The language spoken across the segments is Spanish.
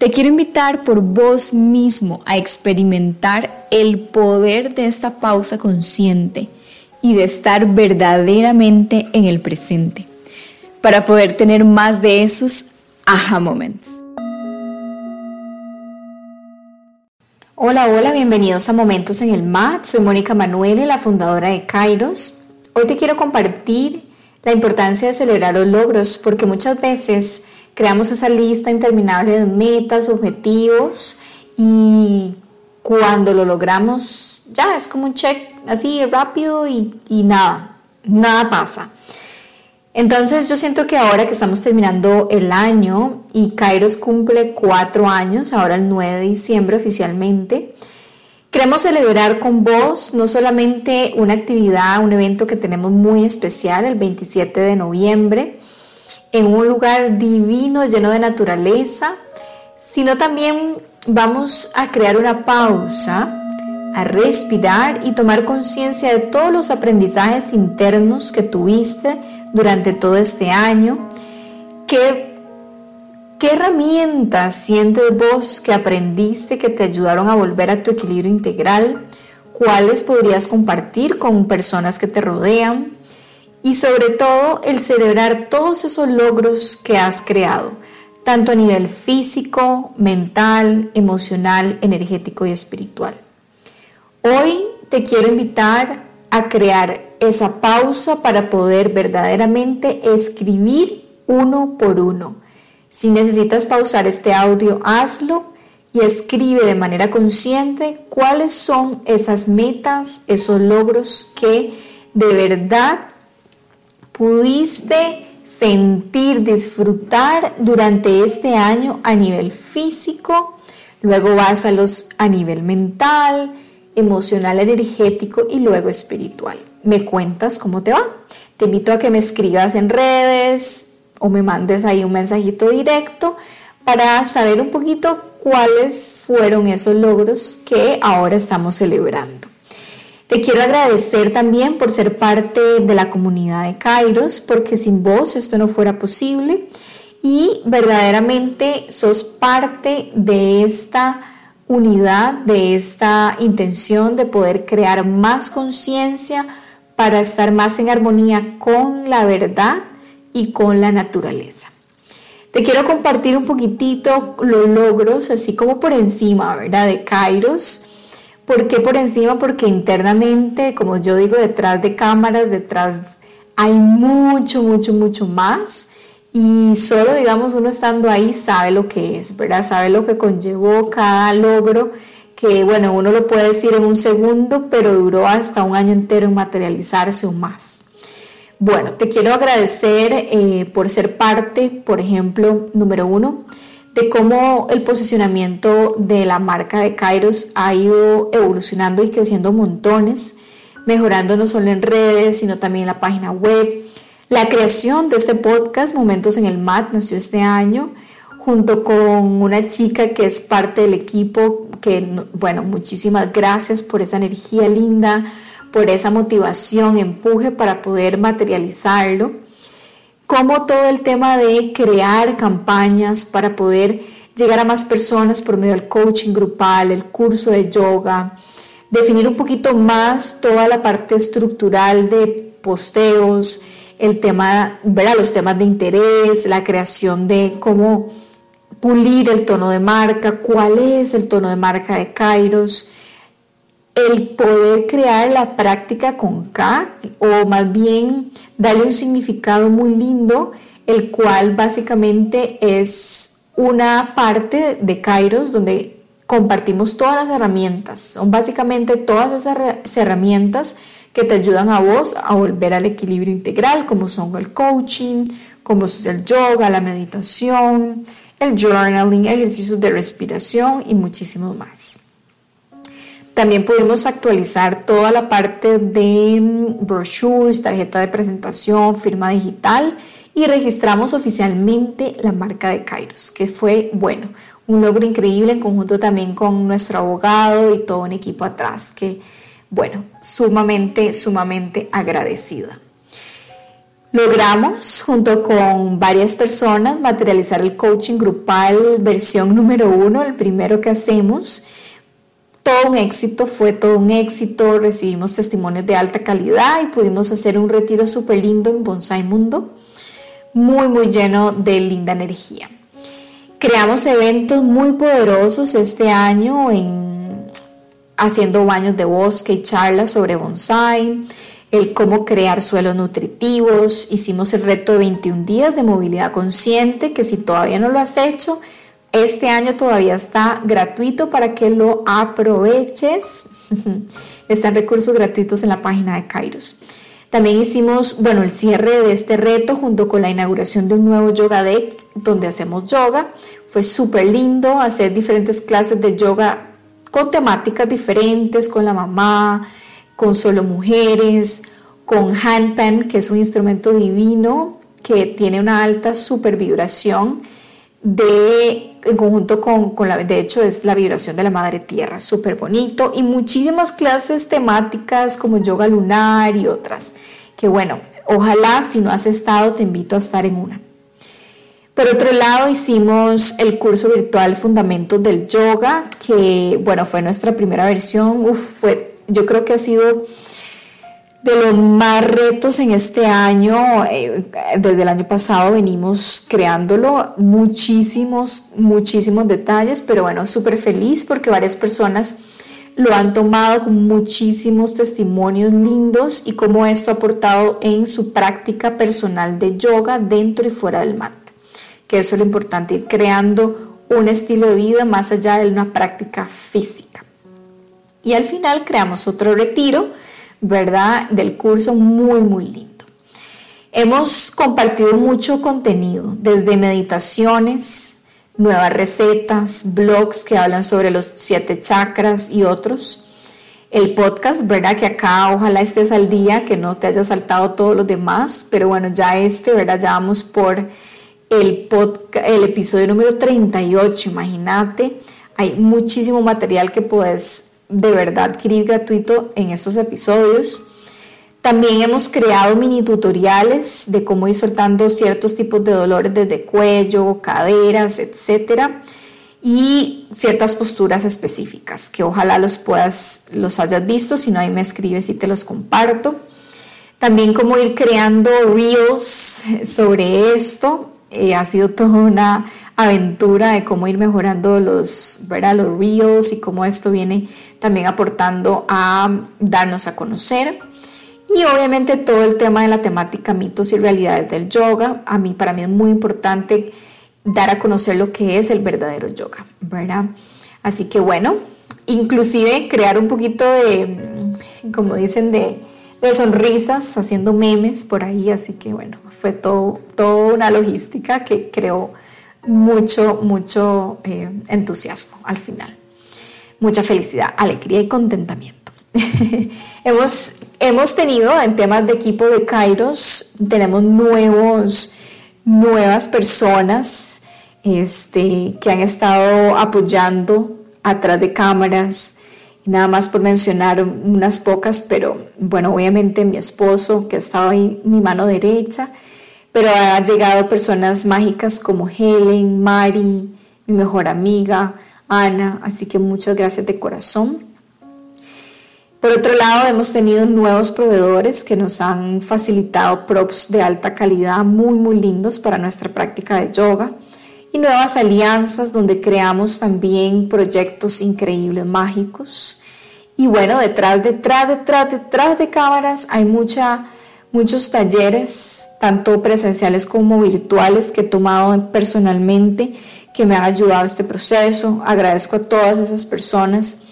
Te quiero invitar por vos mismo a experimentar el poder de esta pausa consciente y de estar verdaderamente en el presente para poder tener más de esos aha moments. Hola, hola, bienvenidos a Momentos en el MAT. Soy Mónica Manuele, la fundadora de Kairos. Hoy te quiero compartir la importancia de celebrar los logros porque muchas veces creamos esa lista interminable de metas, objetivos y cuando lo logramos ya es como un check así rápido y, nada, nada pasa. Entonces yo siento que ahora que estamos terminando el año y Kairos cumple cuatro años, ahora el 9 de diciembre oficialmente, queremos celebrar con vos no solamente una actividad, un evento que tenemos muy especial el 27 de noviembre, en un lugar divino lleno de naturaleza, sino también vamos a crear una pausa, a respirar y tomar conciencia de todos los aprendizajes internos que tuviste durante todo este año. ¿Qué, qué herramientas sientes vos que aprendiste que te ayudaron a volver a tu equilibrio integral? ¿Cuáles podrías compartir con personas que te rodean? Y sobre todo el celebrar todos esos logros que has creado, tanto a nivel físico, mental, emocional, energético y espiritual. Hoy te quiero invitar a crear esa pausa para poder verdaderamente escribir uno por uno. Si necesitas pausar este audio, hazlo y escribe de manera consciente cuáles son esas metas, esos logros que de verdad pudiste sentir, disfrutar durante este año a nivel físico, luego vas a los a nivel mental, emocional, energético y luego espiritual. Me cuentas cómo te va. Te invito a que me escribas en redes o me mandes ahí un mensajito directo para saber un poquito cuáles fueron esos logros que ahora estamos celebrando. Te quiero agradecer también por ser parte de la comunidad de Kairos, porque sin vos esto no fuera posible y verdaderamente sos parte de esta unidad, de esta intención de poder crear más conciencia para estar más en armonía con la verdad y con la naturaleza. Te quiero compartir un poquitito los logros, así como por encima, ¿verdad? De Kairos ¿Por qué por encima? Porque internamente, como yo digo, detrás de cámaras, detrás hay mucho, mucho, mucho más. Y solo, digamos, uno estando ahí sabe lo que es, ¿verdad? Sabe lo que conllevó cada logro, que bueno, uno lo puede decir en un segundo, pero duró hasta un año entero en materializarse o más. Bueno, te quiero agradecer eh, por ser parte, por ejemplo, número uno, de cómo el posicionamiento de la marca de Kairos ha ido evolucionando y creciendo montones, mejorando no solo en redes, sino también en la página web. La creación de este podcast, Momentos en el MAT, nació este año junto con una chica que es parte del equipo, que, bueno, muchísimas gracias por esa energía linda, por esa motivación, empuje para poder materializarlo como todo el tema de crear campañas para poder llegar a más personas por medio del coaching grupal, el curso de yoga, definir un poquito más toda la parte estructural de posteos, el tema, los temas de interés, la creación de cómo pulir el tono de marca, cuál es el tono de marca de Kairos, el poder crear la práctica con K o más bien darle un significado muy lindo, el cual básicamente es una parte de Kairos donde compartimos todas las herramientas. Son básicamente todas esas herramientas que te ayudan a vos a volver al equilibrio integral, como son el coaching, como es el yoga, la meditación, el journaling, ejercicios de respiración y muchísimo más. También pudimos actualizar toda la parte de mm, brochures, tarjeta de presentación, firma digital y registramos oficialmente la marca de Kairos, que fue, bueno, un logro increíble en conjunto también con nuestro abogado y todo un equipo atrás, que, bueno, sumamente, sumamente agradecida. Logramos, junto con varias personas, materializar el coaching grupal versión número uno, el primero que hacemos. Todo un éxito, fue todo un éxito, recibimos testimonios de alta calidad y pudimos hacer un retiro súper lindo en Bonsai Mundo, muy, muy lleno de linda energía. Creamos eventos muy poderosos este año en haciendo baños de bosque y charlas sobre bonsai el cómo crear suelos nutritivos. Hicimos el reto de 21 días de movilidad consciente, que si todavía no lo has hecho, este año todavía está gratuito para que lo aproveches. Están recursos gratuitos en la página de Kairos. También hicimos, bueno, el cierre de este reto junto con la inauguración de un nuevo yoga deck donde hacemos yoga. Fue súper lindo hacer diferentes clases de yoga con temáticas diferentes, con la mamá, con solo mujeres, con handpan, que es un instrumento divino que tiene una alta super vibración de, en conjunto con, con, la, de hecho es la vibración de la madre tierra, súper bonito, y muchísimas clases temáticas como yoga lunar y otras, que bueno, ojalá si no has estado te invito a estar en una. Por otro lado, hicimos el curso virtual Fundamentos del Yoga, que bueno, fue nuestra primera versión, Uf, fue yo creo que ha sido de los más retos en este año. Eh, desde el año pasado venimos creándolo, muchísimos, muchísimos detalles, pero bueno, súper feliz porque varias personas lo han tomado con muchísimos testimonios lindos y cómo esto ha aportado en su práctica personal de yoga dentro y fuera del mat. Que eso es lo importante, ir creando un estilo de vida más allá de una práctica física. Y al final creamos otro retiro, ¿verdad? Del curso muy, muy lindo. Hemos compartido mucho contenido, desde meditaciones, nuevas recetas, blogs que hablan sobre los siete chakras y otros. El podcast, ¿verdad? Que acá ojalá estés al día, que no te haya saltado todos los demás, pero bueno, ya este, ¿verdad? Ya vamos por el, podcast, el episodio número 38, imagínate. Hay muchísimo material que puedes de verdad adquirir gratuito en estos episodios. También hemos creado mini tutoriales de cómo ir soltando ciertos tipos de dolores desde cuello, caderas, etcétera, y ciertas posturas específicas que ojalá los puedas, los hayas visto, si no ahí me escribes y te los comparto. También cómo ir creando reels sobre esto. Eh, ha sido toda una aventura de cómo ir mejorando los, ¿verdad? los reels y cómo esto viene también aportando a darnos a conocer. Y obviamente todo el tema de la temática mitos y realidades del yoga, a mí para mí es muy importante dar a conocer lo que es el verdadero yoga, ¿verdad? Así que bueno, inclusive crear un poquito de, como dicen, de, de sonrisas, haciendo memes por ahí, así que bueno, fue todo, toda una logística que creó mucho, mucho eh, entusiasmo al final mucha felicidad, alegría y contentamiento. hemos, hemos tenido en temas de equipo de Kairos, tenemos nuevos, nuevas personas este, que han estado apoyando atrás de cámaras. Nada más por mencionar unas pocas, pero bueno, obviamente mi esposo, que ha estado ahí, mi mano derecha, pero han llegado personas mágicas como Helen, Mari, mi mejor amiga, Ana, así que muchas gracias de corazón. Por otro lado, hemos tenido nuevos proveedores que nos han facilitado props de alta calidad muy, muy lindos para nuestra práctica de yoga y nuevas alianzas donde creamos también proyectos increíbles, mágicos. Y bueno, detrás, detrás, detrás, detrás de cámaras hay mucha, muchos talleres, tanto presenciales como virtuales, que he tomado personalmente que me han ayudado a este proceso. Agradezco a todas esas personas,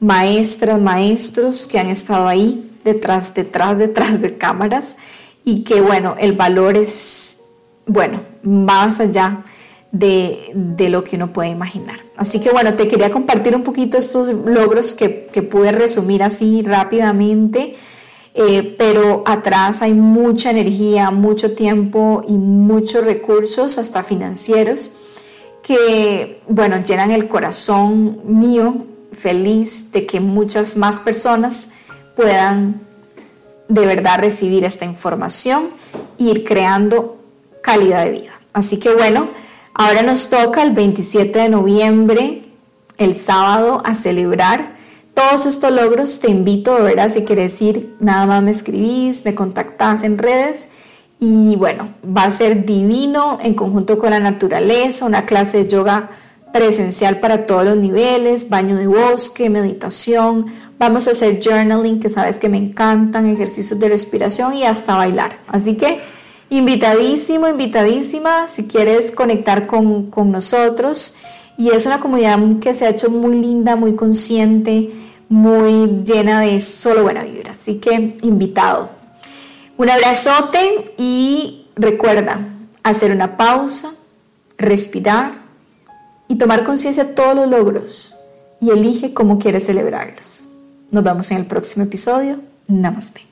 maestras, maestros que han estado ahí detrás, detrás, detrás de cámaras y que bueno, el valor es, bueno, más allá de, lo que uno puede imaginar. Así que bueno, te quería compartir un poquito estos logros que, que pude resumir así rápidamente, eh, pero atrás hay mucha energía, mucho tiempo y muchos recursos, hasta financieros, que bueno, llenan el corazón mío feliz de que muchas más personas puedan de verdad recibir esta información e ir creando calidad de vida. Así que bueno, Ahora nos toca el 27 de noviembre, el sábado, a celebrar todos estos logros. Te invito, verdad, si quieres ir, nada más me escribís, me contactas en redes. Y bueno, va a ser divino en conjunto con la naturaleza, una clase de yoga presencial para todos los niveles, baño de bosque, meditación. Vamos a hacer journaling, que sabes que me encantan, ejercicios de respiración y hasta bailar. Así que invitadísimo, invitadísima si quieres conectar con, nosotros. Y es una comunidad que se ha hecho muy linda, muy consciente, muy llena de solo buena vibra. Así que invitado. Un abrazote y recuerda hacer una pausa, respirar y tomar conciencia de todos los logros y elige cómo quieres celebrarlos. Nos vemos en el próximo episodio. Namaste.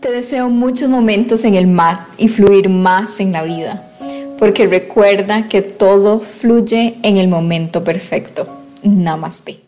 Te deseo muchos momentos en el mar y fluir más en la vida, porque recuerda que todo fluye en el momento perfecto. Namaste.